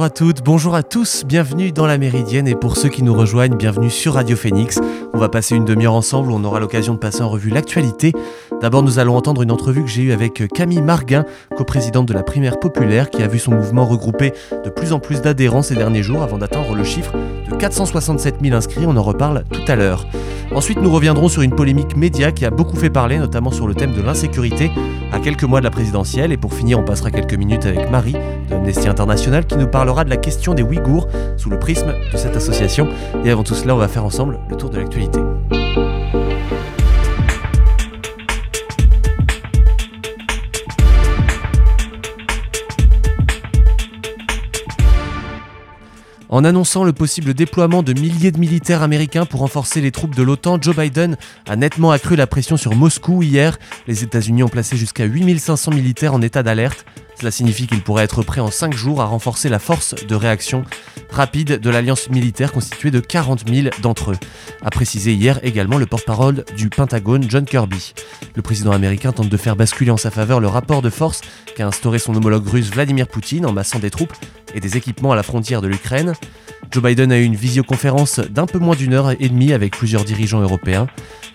Bonjour à toutes, bonjour à tous, bienvenue dans la Méridienne et pour ceux qui nous rejoignent, bienvenue sur Radio Phoenix. On va passer une demi-heure ensemble, on aura l'occasion de passer en revue l'actualité. D'abord, nous allons entendre une entrevue que j'ai eue avec Camille Marguin, coprésidente de la primaire populaire, qui a vu son mouvement regrouper de plus en plus d'adhérents ces derniers jours avant d'atteindre le chiffre de 467 000 inscrits. On en reparle tout à l'heure. Ensuite, nous reviendrons sur une polémique média qui a beaucoup fait parler, notamment sur le thème de l'insécurité, à quelques mois de la présidentielle. Et pour finir, on passera quelques minutes avec Marie de Amnesty International qui nous parlera de la question des Ouïghours sous le prisme de cette association. Et avant tout cela, on va faire ensemble le tour de l'actualité. En annonçant le possible déploiement de milliers de militaires américains pour renforcer les troupes de l'OTAN, Joe Biden a nettement accru la pression sur Moscou hier. Les États-Unis ont placé jusqu'à 8500 militaires en état d'alerte. Cela signifie qu'il pourrait être prêt en 5 jours à renforcer la force de réaction rapide de l'alliance militaire constituée de 40 000 d'entre eux, a précisé hier également le porte-parole du Pentagone John Kirby. Le président américain tente de faire basculer en sa faveur le rapport de force qu'a instauré son homologue russe Vladimir Poutine en massant des troupes et des équipements à la frontière de l'Ukraine. Joe Biden a eu une visioconférence d'un peu moins d'une heure et demie avec plusieurs dirigeants européens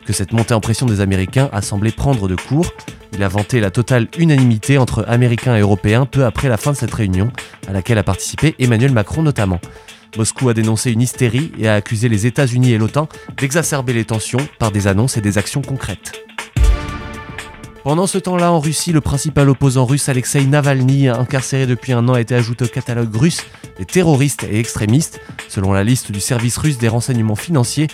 que cette montée en pression des Américains a semblé prendre de court. Il a vanté la totale unanimité entre Américains et Européens peu après la fin de cette réunion, à laquelle a participé Emmanuel Macron notamment. Moscou a dénoncé une hystérie et a accusé les États-Unis et l'OTAN d'exacerber les tensions par des annonces et des actions concrètes. Pendant ce temps-là, en Russie, le principal opposant russe Alexei Navalny, incarcéré depuis un an, a été ajouté au catalogue russe des terroristes et extrémistes. Selon la liste du service russe des renseignements financiers,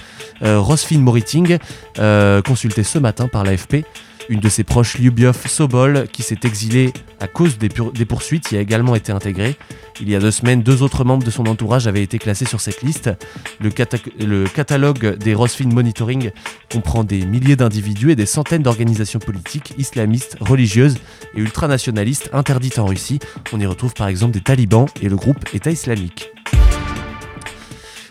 euh, Rosfin Moriting, euh, consulté ce matin par l'AFP, une de ses proches, Lyubiov Sobol, qui s'est exilé à cause des, poursuites, y a également été intégré. Il y a deux semaines, deux autres membres de son entourage avaient été classés sur cette liste. Le, le catalogue des Rosfin Monitoring comprend des milliers d'individus et des centaines d'organisations politiques, islamistes, religieuses et ultranationalistes interdites en Russie. On y retrouve par exemple des talibans et le groupe État islamique.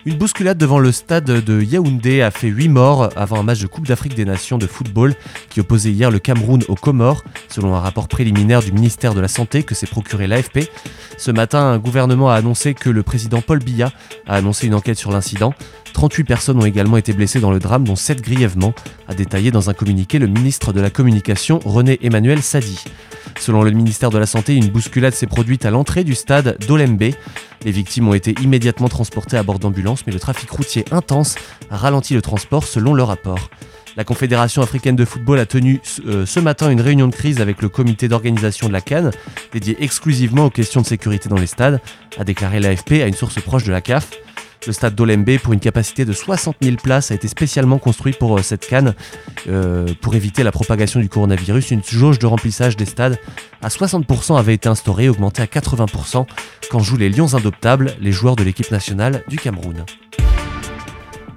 Une bousculade devant le stade de Yaoundé a fait 8 morts avant un match de Coupe d'Afrique des Nations de football qui opposait hier le Cameroun aux Comores, selon un rapport préliminaire du ministère de la Santé que s'est procuré l'AFP. Ce matin, un gouvernement a annoncé que le président Paul Biya a annoncé une enquête sur l'incident. 38 personnes ont également été blessées dans le drame, dont 7 grièvement, a détaillé dans un communiqué le ministre de la Communication René Emmanuel Sadi. Selon le ministère de la Santé, une bousculade s'est produite à l'entrée du stade d'Olembe. Les victimes ont été immédiatement transportées à bord d'ambulances, mais le trafic routier intense a ralenti le transport selon le rapport. La Confédération africaine de football a tenu euh, ce matin une réunion de crise avec le comité d'organisation de la Cannes, dédié exclusivement aux questions de sécurité dans les stades, a déclaré l'AFP à une source proche de la CAF. Le stade d'Olembe, pour une capacité de 60 000 places, a été spécialement construit pour euh, cette canne. Euh, pour éviter la propagation du coronavirus, une jauge de remplissage des stades à 60% avait été instaurée, augmentée à 80% quand jouent les Lions Indoptables, les joueurs de l'équipe nationale du Cameroun.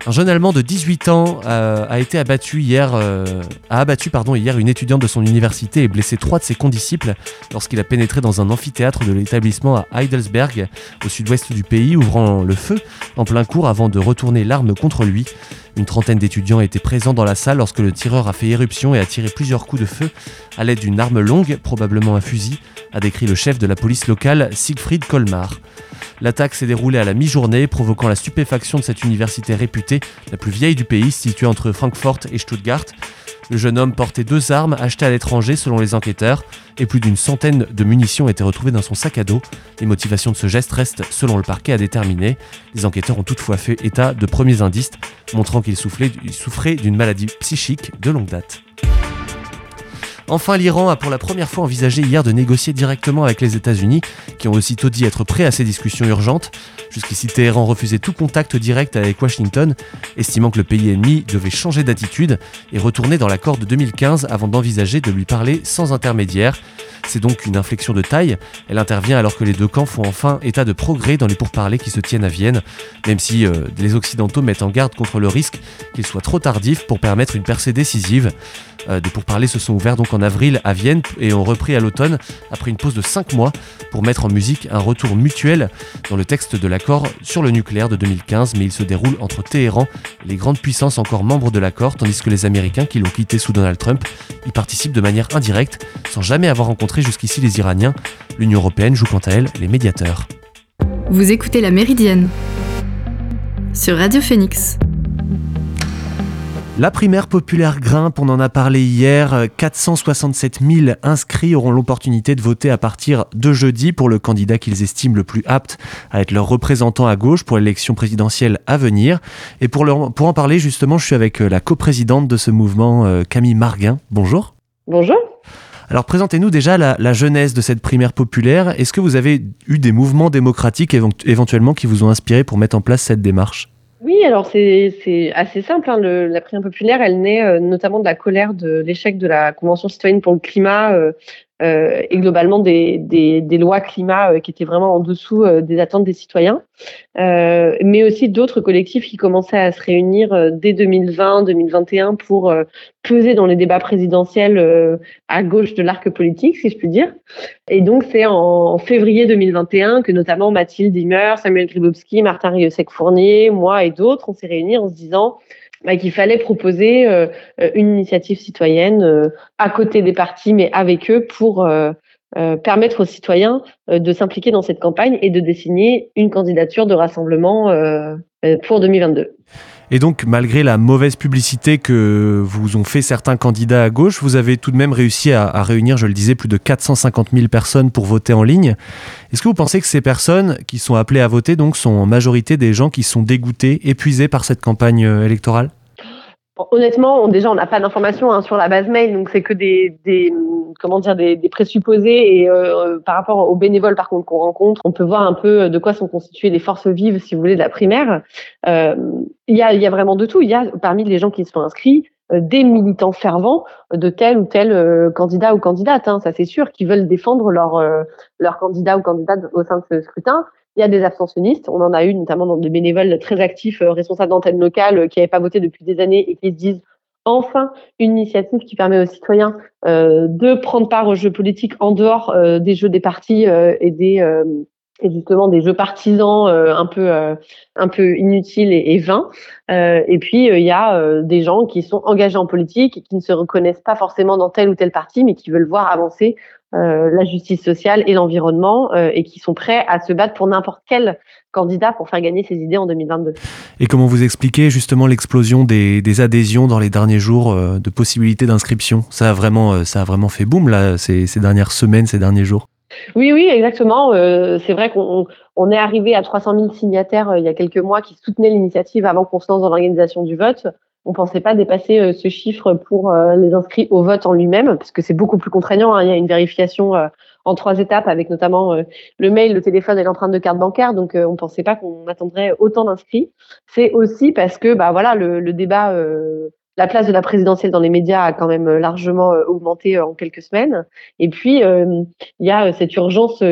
Un jeune Allemand de 18 ans euh, a été abattu hier, euh, a abattu pardon, hier une étudiante de son université et blessé trois de ses condisciples lorsqu'il a pénétré dans un amphithéâtre de l'établissement à Heidelsberg, au sud-ouest du pays, ouvrant le feu en plein cours avant de retourner l'arme contre lui. Une trentaine d'étudiants étaient présents dans la salle lorsque le tireur a fait éruption et a tiré plusieurs coups de feu à l'aide d'une arme longue, probablement un fusil, a décrit le chef de la police locale Siegfried Kolmar. L'attaque s'est déroulée à la mi-journée, provoquant la stupéfaction de cette université réputée, la plus vieille du pays, située entre Francfort et Stuttgart. Le jeune homme portait deux armes achetées à l'étranger selon les enquêteurs, et plus d'une centaine de munitions étaient retrouvées dans son sac à dos. Les motivations de ce geste restent, selon le parquet, à déterminer. Les enquêteurs ont toutefois fait état de premiers indices montrant qu'il souffrait d'une maladie psychique de longue date. Enfin, l'Iran a pour la première fois envisagé hier de négocier directement avec les États-Unis, qui ont aussitôt dit être prêts à ces discussions urgentes. Jusqu'ici, Téhéran refusait tout contact direct avec Washington, estimant que le pays ennemi devait changer d'attitude et retourner dans l'accord de 2015 avant d'envisager de lui parler sans intermédiaire. C'est donc une inflexion de taille. Elle intervient alors que les deux camps font enfin état de progrès dans les pourparlers qui se tiennent à Vienne, même si euh, les Occidentaux mettent en garde contre le risque qu'il soit trop tardif pour permettre une percée décisive. Euh, des pourparlers se sont ouverts donc en avril à Vienne et ont repris à l'automne après une pause de 5 mois pour mettre en musique un retour mutuel dans le texte de l'accord sur le nucléaire de 2015, mais il se déroule entre Téhéran les grandes puissances encore membres de l'accord, tandis que les Américains qui l'ont quitté sous Donald Trump y participent de manière indirecte sans jamais avoir rencontré jusqu'ici les Iraniens. L'Union européenne joue quant à elle les médiateurs. Vous écoutez La Méridienne sur Radio Phoenix. La primaire populaire grimpe, on en a parlé hier. 467 000 inscrits auront l'opportunité de voter à partir de jeudi pour le candidat qu'ils estiment le plus apte à être leur représentant à gauche pour l'élection présidentielle à venir. Et pour, pour en parler, justement, je suis avec euh, la coprésidente de ce mouvement, euh, Camille Marguin. Bonjour. Bonjour. Alors présentez-nous déjà la, la, jeunesse de cette primaire populaire. Est-ce que vous avez eu des mouvements démocratiques éventuellement qui vous ont inspiré pour mettre en place cette démarche? Oui, alors c'est assez simple. Hein. Le, la primaire populaire, elle naît euh, notamment de la colère de l'échec de la Convention citoyenne pour le climat euh, et globalement des, lois climat euh, qui étaient vraiment en dessous euh, des attentes des citoyens, mais aussi d'autres collectifs qui commençaient à se réunir dès 2020-2021 pour peser dans les débats présidentiels à gauche de l'arc politique, si je puis dire. Et donc c'est en, février 2021 que notamment Mathilde Dimmer, Samuel Gribowski, Martin Riosec-Fournier, moi et d'autres, on s'est réunis en se disant bah, qu'il fallait proposer euh, une initiative citoyenne euh, à côté des partis, mais avec eux pour euh, permettre aux citoyens de s'impliquer dans cette campagne et de dessiner une candidature de rassemblement pour 2022. Et donc, malgré la mauvaise publicité que vous ont fait certains candidats à gauche, vous avez tout de même réussi à, réunir, je le disais, plus de 450 000 personnes pour voter en ligne. Est-ce que vous pensez que ces personnes qui sont appelées à voter donc sont en majorité des gens qui sont dégoûtés, épuisés par cette campagne électorale? Honnêtement, déjà, on n'a pas d'informations hein, sur la base mail, donc c'est que des, des, comment dire, des, des présupposés. Et euh, par rapport aux bénévoles, par contre, qu'on rencontre, on peut voir un peu de quoi sont constituées les forces vives, si vous voulez, de la primaire. Euh, il y, a, y a vraiment de tout. Il y a parmi les gens qui se sont inscrits euh, des militants fervents de tel ou tel candidat ou candidate, hein, ça c'est sûr, qui veulent défendre leur, leur candidat ou candidate au sein de ce scrutin. Il y a des abstentionnistes. On en a eu notamment dans des bénévoles très actifs, euh, responsables d'antennes locales, euh, qui n'avaient pas voté depuis des années et qui se disent enfin une initiative qui permet aux citoyens euh, de prendre part aux jeux politiques en dehors des jeux des partis et des justement des jeux partisans un peu inutiles et, et vains. et puis il y a des gens qui sont engagés en politique et qui ne se reconnaissent pas forcément dans tel ou tel parti, mais qui veulent voir avancer euh, la justice sociale et l'environnement euh, et qui sont prêts à se battre pour n'importe quel candidat pour faire gagner ses idées en 2022. Et comment vous expliquez justement l'explosion des, des, adhésions dans les derniers jours euh, de possibilités d'inscription? Ça a vraiment, ça a vraiment fait boom là ces, ces dernières semaines, ces derniers jours. Oui, oui, exactement. c'est vrai qu'on on est arrivé à 300 000 signataires il y a quelques mois qui soutenaient l'initiative avant qu'on se lance dans l'organisation du vote on pensait pas dépasser euh, ce chiffre pour euh, les inscrits au vote en lui-même, parce que c'est beaucoup plus contraignant. Hein. Il y a une vérification euh, en trois étapes avec notamment le mail, le téléphone et l'empreinte de carte bancaire. Donc, on pensait pas qu'on attendrait autant d'inscrits. C'est aussi parce que, bah voilà, le, le débat, la place de la présidentielle dans les médias a quand même largement augmenté en quelques semaines. Et puis, il y a cette urgence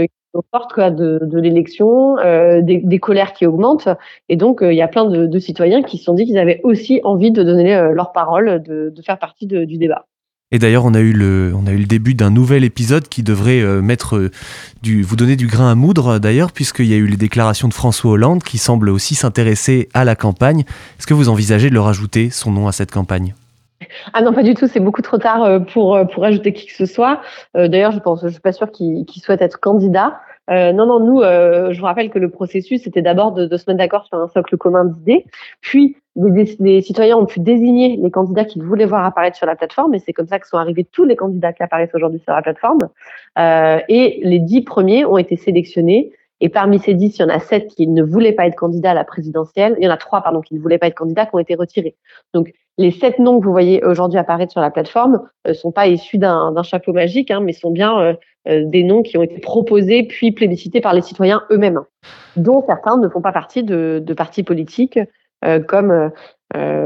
forte quoi, de, l'élection, euh, des, colères qui augmentent. Et donc, euh, il y a plein de, citoyens qui se sont dit qu'ils avaient aussi envie de donner euh, leur parole, de, faire partie du débat. Et d'ailleurs, on a eu le, on a eu le début d'un nouvel épisode qui devrait mettre du, vous donner du grain à moudre d'ailleurs, puisqu'il y a eu les déclarations de François Hollande qui semble aussi s'intéresser à la campagne. Est-ce que vous envisagez de le rajouter son nom à cette campagne? Ah non, pas du tout. C'est beaucoup trop tard euh, pour euh, pour ajouter qui que ce soit. Euh, d'ailleurs, je pense, je suis pas sûre qu'il souhaite être candidat. non, non, nous, je vous rappelle que le processus était d'abord de, se mettre d'accord sur un socle commun d'idées, puis les, citoyens ont pu désigner les candidats qu'ils voulaient voir apparaître sur la plateforme, et c'est comme ça que sont arrivés tous les candidats qui apparaissent aujourd'hui sur la plateforme. et les dix premiers ont été sélectionnés et parmi ces dix, il y en a sept qui ne voulaient pas être candidats à la présidentielle. Il y en a trois, pardon, qui ne voulaient pas être candidats, qui ont été retirés. Donc, les sept noms que vous voyez aujourd'hui apparaître sur la plateforme ne euh, sont pas issus d'un chapeau magique, hein, mais sont bien euh, euh, des noms qui ont été proposés puis plébiscités par les citoyens eux-mêmes, dont certains ne font pas partie de, partis politiques comme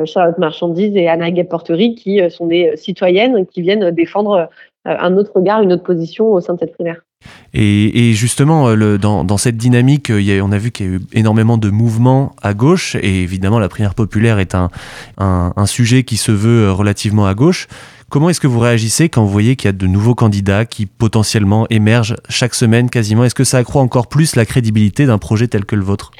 Charlotte Marchandise et Anna Guep-Portery, qui sont des citoyennes qui viennent défendre un autre regard, une autre position au sein de cette primaire. Et, justement, euh, dans, cette dynamique, euh, on a vu qu'il y a eu énormément de mouvements à gauche, et évidemment, la primaire populaire est un, sujet qui se veut euh, relativement à gauche. Comment est-ce que vous réagissez quand vous voyez qu'il y a de nouveaux candidats qui potentiellement émergent chaque semaine quasiment? Est-ce que ça accroît encore plus la crédibilité d'un projet tel que le vôtre?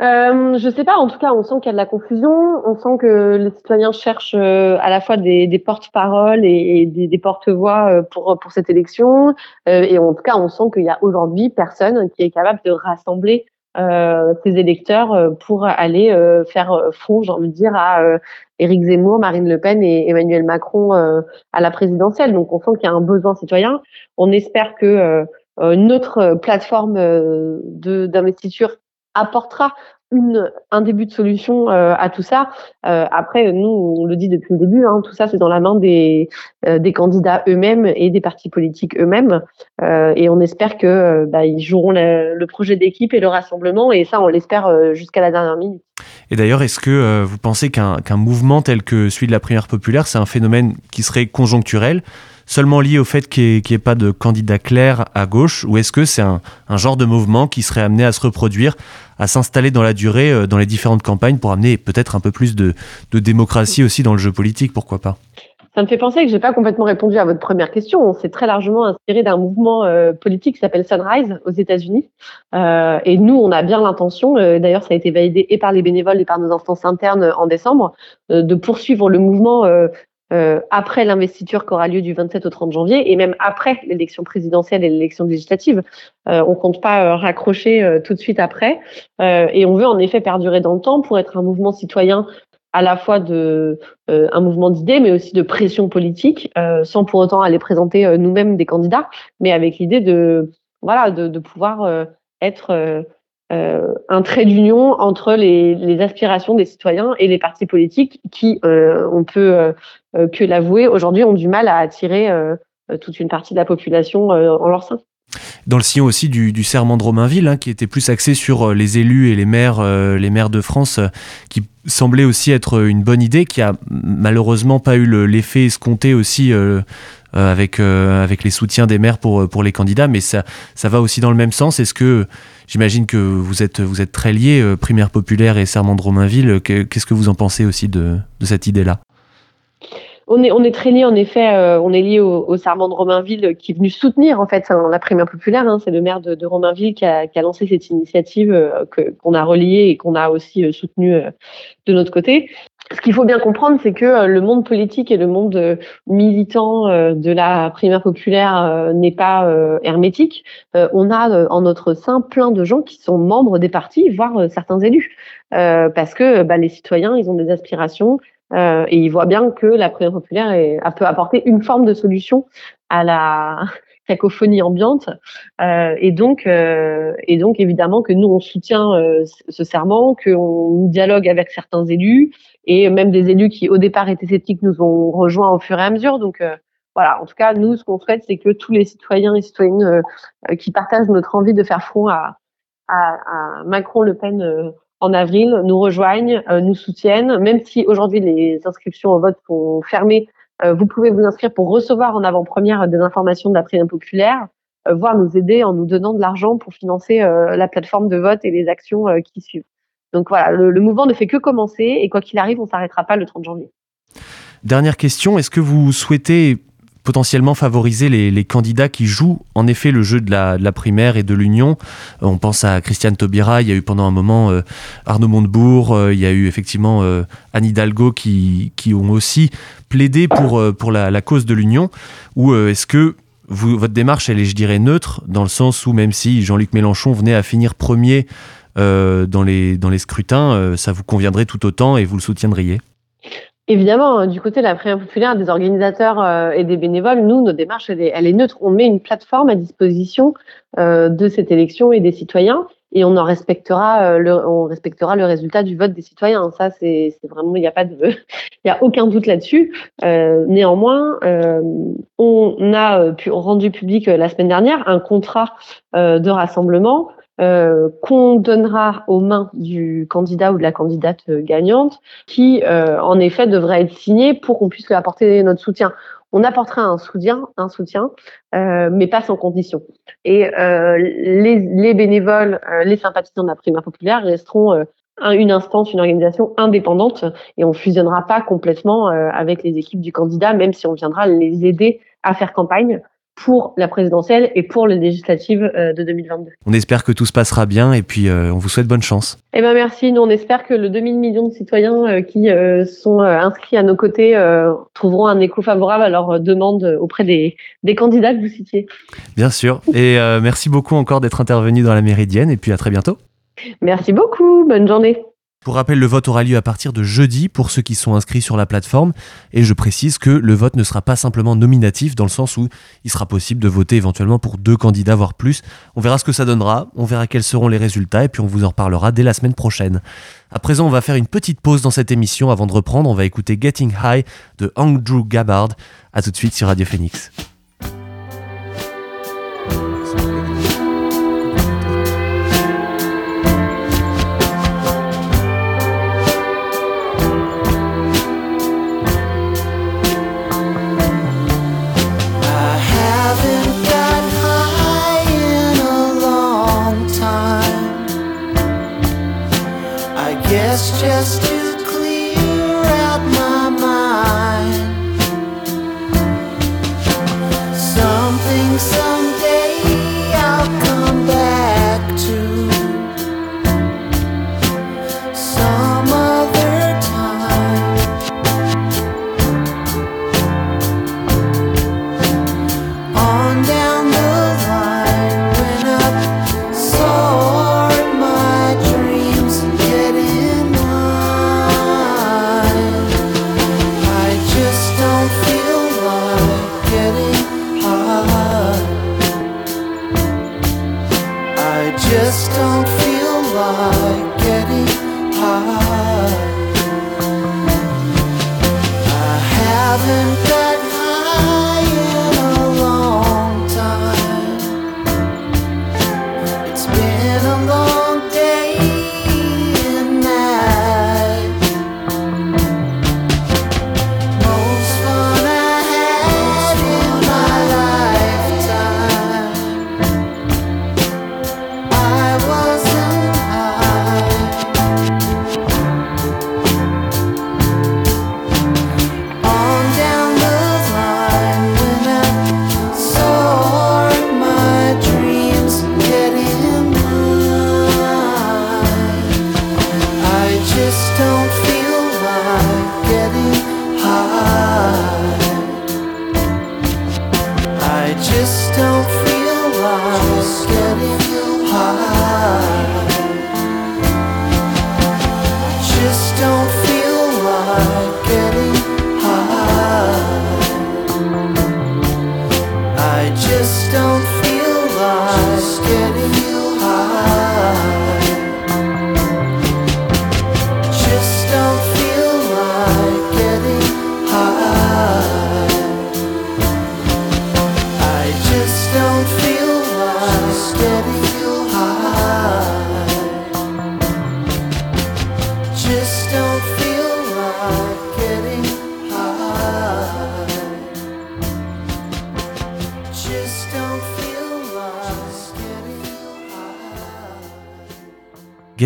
Euh, je sais pas, en tout cas, on sent qu'il y a de la confusion, on sent que les citoyens cherchent euh, à la fois des, des porte-paroles et, des, des porte-voix euh, pour, pour cette élection, euh, et en tout cas, on sent qu'il y a aujourd'hui personne qui est capable de rassembler ses électeurs pour aller faire front, j'ai envie de dire, à Éric Zemmour, Marine Le Pen et Emmanuel Macron à la présidentielle. Donc on sent qu'il y a un besoin citoyen. On espère que notre plateforme d'investiture apportera un début de solution euh, à tout ça. Euh, après, nous, on le dit depuis le début, hein, tout ça, c'est dans la main des, euh, des candidats eux-mêmes et des partis politiques eux-mêmes. et on espère que bah, ils joueront le, projet d'équipe et le rassemblement. Et ça, on l'espère jusqu'à la dernière minute. Et d'ailleurs, est-ce que vous pensez qu'un mouvement tel que celui de la primaire populaire, c'est un phénomène qui serait conjoncturel? Seulement lié au fait qu'il n'y ait, pas de candidat clair à gauche ou est-ce que c'est un, genre de mouvement qui serait amené à se reproduire, à s'installer dans la durée euh, dans les différentes campagnes pour amener peut-être un peu plus de, démocratie aussi dans le jeu politique, pourquoi pas? Ça me fait penser que j'ai pas complètement répondu à votre première question. On s'est très largement inspiré d'un mouvement euh, politique qui s'appelle Sunrise aux États-Unis. Euh, et nous, on a bien l'intention, d'ailleurs ça a été validé et par les bénévoles et par nos instances internes en décembre, de poursuivre le mouvement euh, après l'investiture qui aura lieu du 27 au 30 janvier et même après l'élection présidentielle et l'élection législative. Euh, on compte pas euh, raccrocher euh, tout de suite après et on veut en effet perdurer dans le temps pour être un mouvement citoyen à la fois de un mouvement d'idées mais aussi de pression politique sans pour autant aller présenter nous-mêmes des candidats mais avec l'idée de voilà de, de pouvoir être euh, un trait d'union entre les, aspirations des citoyens et les partis politiques qui, euh, on peut euh, que l'avouer, aujourd'hui ont du mal à attirer toute une partie de la population en leur sein. Dans le sillon aussi du, du serment de Romainville, hein, qui était plus axé sur les élus et les maires, les maires de France, qui semblait aussi être une bonne idée, qui a malheureusement pas eu l'effet escompté aussi avec, avec les soutiens des maires pour, pour les candidats, mais ça, ça va aussi dans le même sens. Est-ce que J'imagine que vous êtes, vous êtes très liés, euh, Primaire Populaire et Serment de Romainville. Qu'est-ce que vous en pensez aussi de, de cette idée-là? On est, on est très liés, en effet, euh, on est lié au, au, Serment de Romainville qui est venu soutenir en fait la primaire populaire. Hein, c'est le maire de, Romainville qui a, qui a, lancé cette initiative euh, qu'on a reliée et qu'on a aussi euh, soutenue de notre côté ce qu'il faut bien comprendre, c'est que euh, le monde politique et le monde euh, militant euh, de la primaire populaire n'est pas hermétique. On a en notre sein plein de gens qui sont membres des partis, voire certains élus, parce que bah, les citoyens, ils ont des aspirations et ils voient bien que la primaire populaire peut apporter une forme de solution à la cacophonie ambiante. et donc, et donc évidemment que nous on soutient ce serment, qu'on dialogue avec certains élus, et même des élus qui au départ étaient sceptiques nous ont rejoints au fur et à mesure. Donc euh, voilà, en tout cas, nous, ce qu'on souhaite, c'est que tous les citoyens et citoyennes euh, qui partagent notre envie de faire front à, à, Macron-Le Pen euh, en avril nous rejoignent, nous soutiennent, même si aujourd'hui les inscriptions au vote sont fermées. Vous pouvez vous inscrire pour recevoir en avant-première des informations de la primaire populaire, voire nous aider en nous donnant de l'argent pour financer la plateforme de vote et les actions qui suivent. Donc voilà, le, mouvement ne fait que commencer et quoi qu'il arrive, on s'arrêtera pas le 30 janvier. Dernière question, est-ce que vous souhaitez potentiellement favoriser les, candidats qui jouent en effet le jeu de la, primaire et de l'union. Euh, on pense à Christiane Taubira, il y a eu pendant un moment euh, Arnaud Montebourg, euh, il y a eu effectivement Anne Hidalgo qui, qui ont aussi plaidé pour, pour la, cause de l'union. Ou est-ce que votre démarche, elle est, je dirais, neutre, dans le sens où même si Jean-Luc Mélenchon venait à finir premier euh, dans, les, dans les scrutins, euh, ça vous conviendrait tout autant et vous le soutiendriez? Évidemment, du côté de la prière populaire, des organisateurs euh, et des bénévoles, nous, notre démarche, elle est, neutre. On met une plateforme à disposition de cette élection et des citoyens, et on en respectera, le, on respectera le résultat du vote des citoyens. Ça, c'est vraiment, il n'y a pas il a aucun doute là-dessus. néanmoins, on a rendu public la semaine dernière un contrat de rassemblement euh, qu'on donnera aux mains du candidat ou de la candidate gagnante, qui euh, en effet devrait être signé pour qu'on puisse lui apporter notre soutien. On apportera un soutien, un soutien, euh, mais pas sans condition. Et les, les, bénévoles, les sympathisants de la primaire populaire resteront une instance, une organisation indépendante, et on fusionnera pas complètement avec les équipes du candidat, même si on viendra les aider à faire campagne pour la présidentielle et pour les législatives euh, de 2022. On espère que tout se passera bien et puis euh, on vous souhaite bonne chance. Eh ben merci, nous on espère que le demi millions de citoyens euh, qui sont inscrits à nos côtés trouveront un écho favorable à leurs demandes auprès des, des candidats que vous citiez. Bien sûr, et merci beaucoup encore d'être intervenu dans la Méridienne et puis à très bientôt. Merci beaucoup, bonne journée. Pour rappel, le vote aura lieu à partir de jeudi pour ceux qui sont inscrits sur la plateforme. Et je précise que le vote ne sera pas simplement nominatif, dans le sens où il sera possible de voter éventuellement pour deux candidats, voire plus. On verra ce que ça donnera, on verra quels seront les résultats, et puis on vous en reparlera dès la semaine prochaine. À présent, on va faire une petite pause dans cette émission. Avant de reprendre, on va écouter Getting High de Andrew Gabbard. A tout de suite sur Radio Phoenix.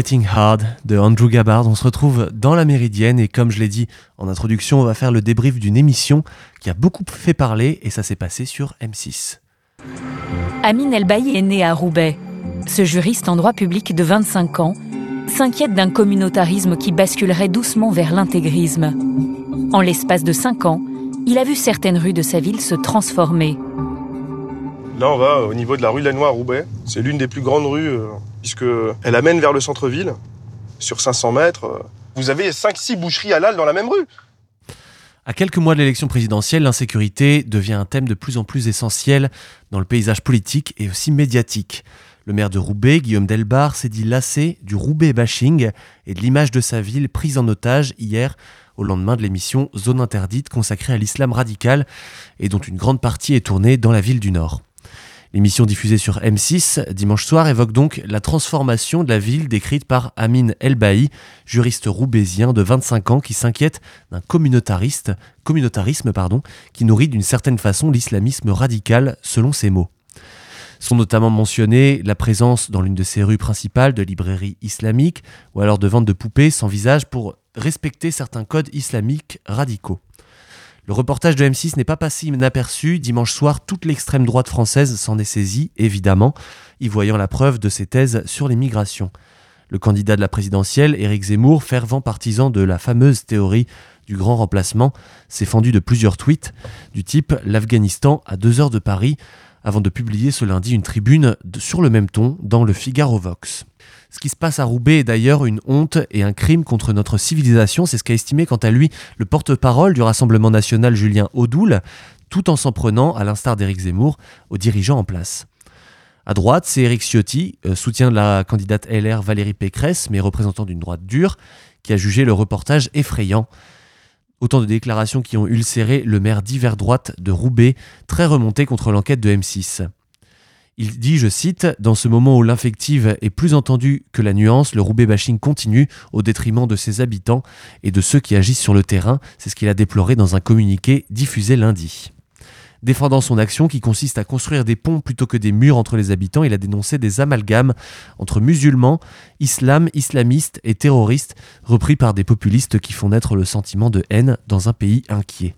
Getting Hard de Andrew Gabbard. On se retrouve dans la Méridienne et comme je l'ai dit en introduction, on va faire le débrief d'une émission qui a beaucoup fait parler et ça s'est passé sur M6. Amine Elbaï est né à Roubaix. Ce juriste en droit public de 25 ans s'inquiète d'un communautarisme qui basculerait doucement vers l'intégrisme. En l'espace de 5 ans, il a vu certaines rues de sa ville se transformer. Là, on va au niveau de la rue Lanois à Roubaix. C'est l'une des plus grandes rues, euh, puisque elle amène vers le centre-ville, sur 500 mètres. euh. Vous avez 5-6 boucheries halal dans la même rue. À quelques mois de l'élection présidentielle, l'insécurité devient un thème de plus en plus essentiel dans le paysage politique et aussi médiatique. Le maire de Roubaix, Guillaume Delbar, s'est dit lassé du Roubaix bashing et de l'image de sa ville prise en otage hier au lendemain de l'émission Zone interdite consacrée à l'islam radical et dont une grande partie est tournée dans la ville du Nord. L'émission diffusée sur M6 dimanche soir évoque donc la transformation de la ville décrite par Amine Elbaï, juriste roubaisien de 25 ans qui s'inquiète d'un communautarisme qui nourrit d'une certaine façon l'islamisme radical selon ses mots. Sont notamment mentionnés la présence dans l'une de ses rues principales de librairies islamiques ou alors de vente de poupées sans visage pour respecter certains codes islamiques radicaux. Le reportage de M6 n'est pas passé inaperçu. Dimanche soir, toute l'extrême droite française s'en est saisie, évidemment, y voyant la preuve de ses thèses sur les migrations. Le candidat de la présidentielle, Éric Zemmour, fervent partisan de la fameuse théorie du grand remplacement, s'est fendu de plusieurs tweets du type L'Afghanistan à deux heures de Paris, avant de publier ce lundi une tribune sur le même ton dans le Figaro Vox. Ce qui se passe à Roubaix est d'ailleurs une honte et un crime contre notre civilisation, c'est ce qu'a estimé quant à lui le porte-parole du Rassemblement national Julien Audoul, tout en s'en prenant, à l'instar d'Éric Zemmour, aux dirigeants en place. À droite, c'est Éric Ciotti, euh, soutien de la candidate LR Valérie Pécresse, mais représentant d'une droite dure, qui a jugé le reportage effrayant. Autant de déclarations qui ont ulcéré le maire d'hiver droite de Roubaix, très remonté contre l'enquête de M6. Il dit, je cite, Dans ce moment où l'infective est plus entendue que la nuance, le Roubaix bashing continue au détriment de ses habitants et de ceux qui agissent sur le terrain. C'est ce qu'il a déploré dans un communiqué diffusé lundi. Défendant son action qui consiste à construire des ponts plutôt que des murs entre les habitants, il a dénoncé des amalgames entre musulmans, islam, islamistes et terroristes, repris par des populistes qui font naître le sentiment de haine dans un pays inquiet.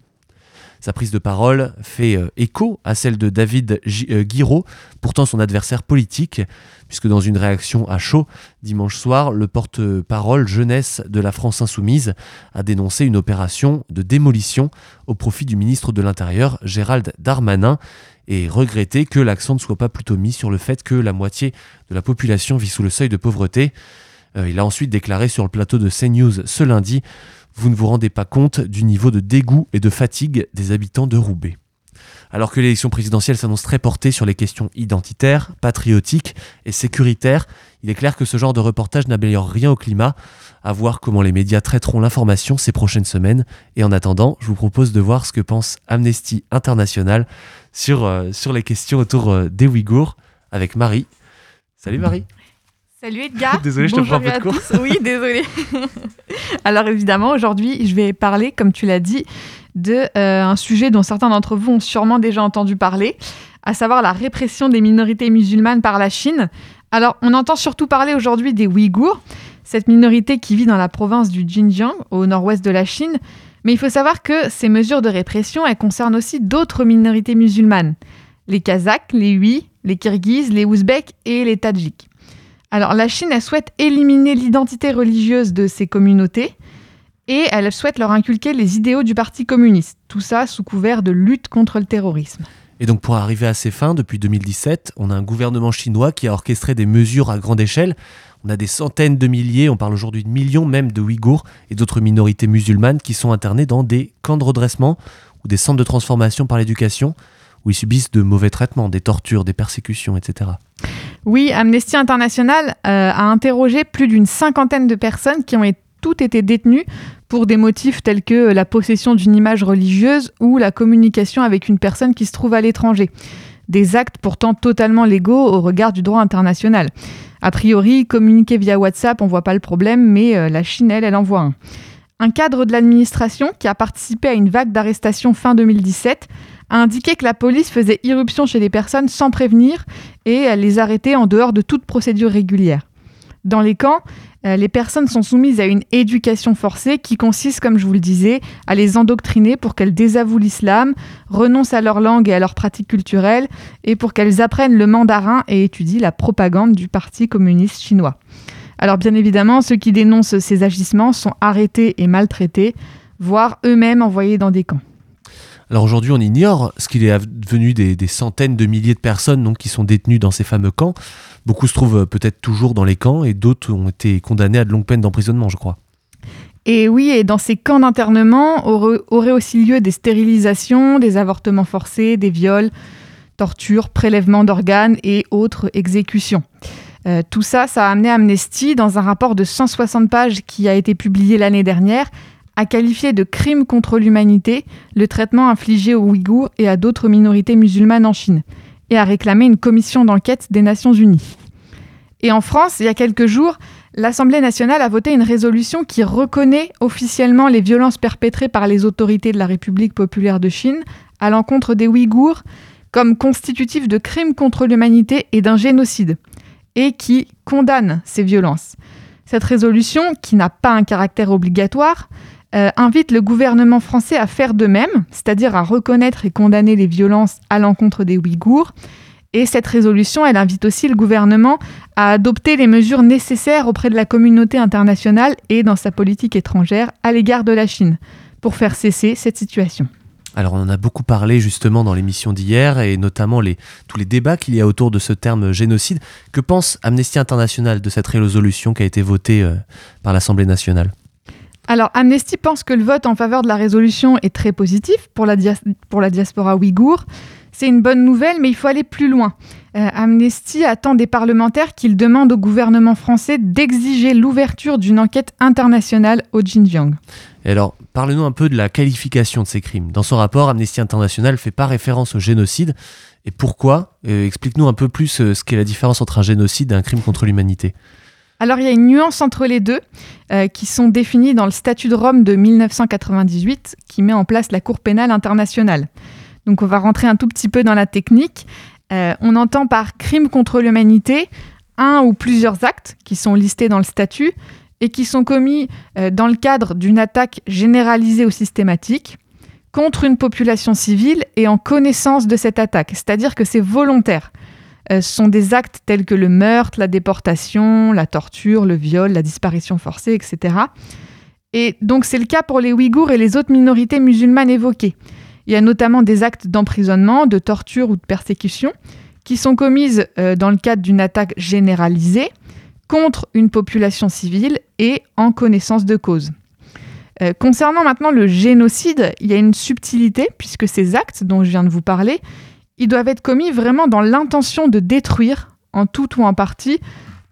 Sa prise de parole fait euh, écho à celle de David euh, Guiraud, pourtant son adversaire politique, puisque dans une réaction à chaud, dimanche soir, le porte-parole jeunesse de la France insoumise a dénoncé une opération de démolition au profit du ministre de l'Intérieur, Gérald Darmanin, et regretté que l'accent ne soit pas plutôt mis sur le fait que la moitié de la population vit sous le seuil de pauvreté. Euh, il a ensuite déclaré sur le plateau de CNews ce lundi vous ne vous rendez pas compte du niveau de dégoût et de fatigue des habitants de Roubaix. Alors que l'élection présidentielle s'annonce très portée sur les questions identitaires, patriotiques et sécuritaires, il est clair que ce genre de reportage n'améliore rien au climat. À voir comment les médias traiteront l'information ces prochaines semaines. Et en attendant, je vous propose de voir ce que pense Amnesty International sur, euh, les questions autour euh, des Ouïghours avec Marie. Salut Marie. Salut Edgar. Désolé, je te prends un peu de cours. Oui, désolé. Alors évidemment, aujourd'hui, je vais parler, comme tu l'as dit, de euh, un sujet dont certains d'entre vous ont sûrement déjà entendu parler, à savoir la répression des minorités musulmanes par la Chine. Alors, on entend surtout parler aujourd'hui des Ouïghours, cette minorité qui vit dans la province du Xinjiang, au nord-ouest de la Chine. Mais il faut savoir que ces mesures de répression, elles concernent aussi d'autres minorités musulmanes. Les Kazakhs, les Hui, les Kirghizes, les Ouzbeks et les Tadjiks. Alors la Chine, elle souhaite éliminer l'identité religieuse de ces communautés et elle souhaite leur inculquer les idéaux du Parti communiste. Tout ça sous couvert de lutte contre le terrorisme. Et donc pour arriver à ces fins, depuis 2017, on a un gouvernement chinois qui a orchestré des mesures à grande échelle. On a des centaines de milliers, on parle aujourd'hui de millions même de Ouïghours et d'autres minorités musulmanes qui sont internés dans des camps de redressement ou des centres de transformation par l'éducation où ils subissent de mauvais traitements, des tortures, des persécutions, etc. Oui, Amnesty International euh, a interrogé plus d'une cinquantaine de personnes qui ont toutes été détenues pour des motifs tels que la possession d'une image religieuse ou la communication avec une personne qui se trouve à l'étranger. Des actes pourtant totalement légaux au regard du droit international. A priori, communiquer via WhatsApp, on voit pas le problème, mais euh, la Chine, elle, elle en voit un. Un cadre de l'administration qui a participé à une vague d'arrestations fin 2017 a indiqué que la police faisait irruption chez les personnes sans prévenir et les arrêtait en dehors de toute procédure régulière. Dans les camps, euh, les personnes sont soumises à une éducation forcée qui consiste, comme je vous le disais, à les endoctriner pour qu'elles désavouent l'islam, renoncent à leur langue et à leurs pratiques culturelles, et pour qu'elles apprennent le mandarin et étudient la propagande du Parti communiste chinois. Alors bien évidemment, ceux qui dénoncent ces agissements sont arrêtés et maltraités, voire eux-mêmes envoyés dans des camps. Alors aujourd'hui, on ignore ce qu'il est advenu des, centaines de milliers de personnes donc, qui sont détenues dans ces fameux camps. Beaucoup se trouvent euh, peut-être toujours dans les camps et d'autres ont été condamnés à de longues peines d'emprisonnement, je crois. Et oui, et dans ces camps d'internement auraient aussi lieu des stérilisations, des avortements forcés, des viols, tortures, prélèvements d'organes et autres exécutions. Euh, tout ça, ça a amené Amnesty, dans un rapport de 160 pages qui a été publié l'année dernière, a qualifié de crime contre l'humanité le traitement infligé aux Ouïghours et à d'autres minorités musulmanes en Chine, et a réclamé une commission d'enquête des Nations Unies. Et en France, il y a quelques jours, l'Assemblée nationale a voté une résolution qui reconnaît officiellement les violences perpétrées par les autorités de la République populaire de Chine à l'encontre des Ouïghours comme constitutifs de crimes contre l'humanité et d'un génocide, et qui condamne ces violences. Cette résolution, qui n'a pas un caractère obligatoire, euh, invite le gouvernement français à faire de même, c'est-à-dire à reconnaître et condamner les violences à l'encontre des Ouïghours. Et cette résolution, elle invite aussi le gouvernement à adopter les mesures nécessaires auprès de la communauté internationale et dans sa politique étrangère à l'égard de la Chine pour faire cesser cette situation. Alors on en a beaucoup parlé justement dans l'émission d'hier et notamment tous les débats qu'il y a autour de ce terme génocide. Que pense Amnesty International de cette résolution qui a été votée euh, par l'Assemblée nationale? Alors, Amnesty pense que le vote en faveur de la résolution est très positif pour la, diaspora ouïghour. C'est une bonne nouvelle, mais il faut aller plus loin. Euh, Amnesty attend des parlementaires qu'ils demandent au gouvernement français d'exiger l'ouverture d'une enquête internationale au Xinjiang. Alors, parle-nous un peu de la qualification de ces crimes. Dans son rapport, Amnesty International fait pas référence au génocide. Et pourquoi? Euh, Explique-nous un peu plus euh, ce qu'est la différence entre un génocide et un crime contre l'humanité. Alors il y a une nuance entre les deux euh, qui sont définies dans le statut de Rome de 1998 qui met en place la Cour pénale internationale. Donc on va rentrer un tout petit peu dans la technique. Euh, on entend par crime contre l'humanité un ou plusieurs actes qui sont listés dans le statut et qui sont commis euh, dans le cadre d'une attaque généralisée ou systématique contre une population civile et en connaissance de cette attaque. C'est-à-dire que c'est volontaire. Euh, sont des actes tels que le meurtre, la déportation, la torture, le viol, la disparition forcée, etc. Et donc c'est le cas pour les Ouïghours et les autres minorités musulmanes évoquées. Il y a notamment des actes d'emprisonnement, de torture ou de persécution qui sont commises euh, dans le cadre d'une attaque généralisée contre une population civile et en connaissance de cause. Euh, concernant maintenant le génocide, il y a une subtilité puisque ces actes dont je viens de vous parler, ils doivent être commis vraiment dans l'intention de détruire, en tout ou en partie,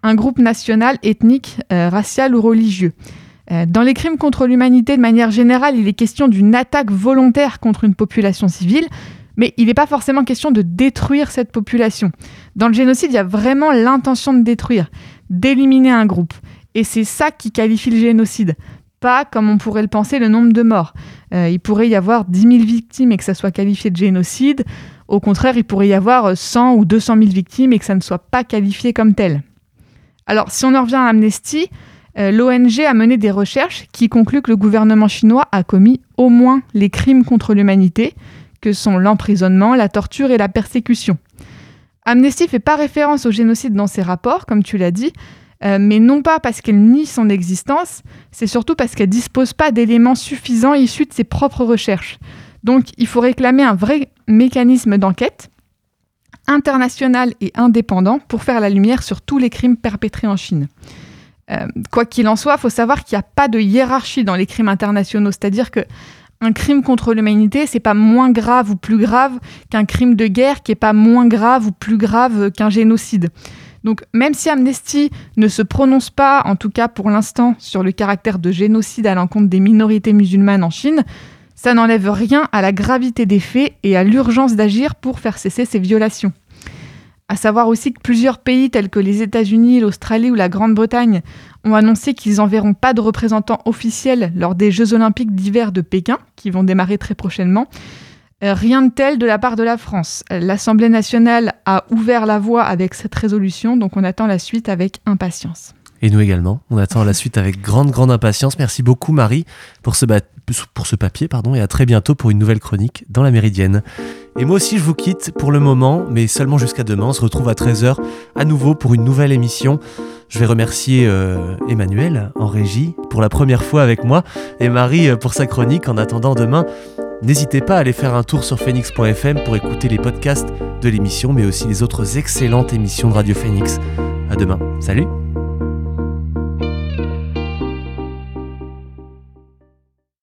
un groupe national, ethnique, euh, racial ou religieux. Euh, dans les crimes contre l'humanité, de manière générale, il est question d'une attaque volontaire contre une population civile, mais il n'est pas forcément question de détruire cette population. Dans le génocide, il y a vraiment l'intention de détruire, d'éliminer un groupe. Et c'est ça qui qualifie le génocide. Pas, comme on pourrait le penser, le nombre de morts. Euh, il pourrait y avoir 10 000 victimes et que ça soit qualifié de génocide. Au contraire, il pourrait y avoir 100 ou 200 000 victimes et que ça ne soit pas qualifié comme tel. Alors, si on en revient à Amnesty, euh, l'ONG a mené des recherches qui concluent que le gouvernement chinois a commis au moins les crimes contre l'humanité, que sont l'emprisonnement, la torture et la persécution. Amnesty fait pas référence au génocide dans ses rapports, comme tu l'as dit, euh, mais non pas parce qu'elle nie son existence, c'est surtout parce qu'elle dispose pas d'éléments suffisants issus de ses propres recherches. Donc il faut réclamer un vrai mécanisme d'enquête international et indépendant pour faire la lumière sur tous les crimes perpétrés en Chine. Euh, quoi qu'il en soit, il faut savoir qu'il n'y a pas de hiérarchie dans les crimes internationaux, c'est-à-dire que un crime contre l'humanité, c'est pas moins grave ou plus grave qu'un crime de guerre qui est pas moins grave ou plus grave qu'un génocide. Donc même si Amnesty ne se prononce pas, en tout cas pour l'instant, sur le caractère de génocide à l'encontre des minorités musulmanes en Chine, ça n'enlève rien à la gravité des faits et à l'urgence d'agir pour faire cesser ces violations. À savoir aussi que plusieurs pays tels que les États-Unis, l'Australie ou la Grande-Bretagne ont annoncé qu'ils n'enverront pas de représentants officiels lors des Jeux olympiques d'hiver de Pékin, qui vont démarrer très prochainement. Euh, Rien de tel de la part de la France. L'Assemblée nationale a ouvert la voie avec cette résolution, donc on attend la suite avec impatience. Et nous également, on attend la suite avec grande, grande impatience. Merci beaucoup Marie pour ce, pour ce papier pardon, et à très bientôt pour une nouvelle chronique dans la Méridienne. Et moi aussi je vous quitte pour le moment, mais seulement jusqu'à demain. On se retrouve à 13h à nouveau pour une nouvelle émission. Je vais remercier euh, Emmanuel en régie pour la première fois avec moi et Marie euh, pour sa chronique. En attendant demain, n'hésitez pas à aller faire un tour sur phoenix.fm pour écouter les podcasts de l'émission, mais aussi les autres excellentes émissions de Radio Phoenix. À demain. Salut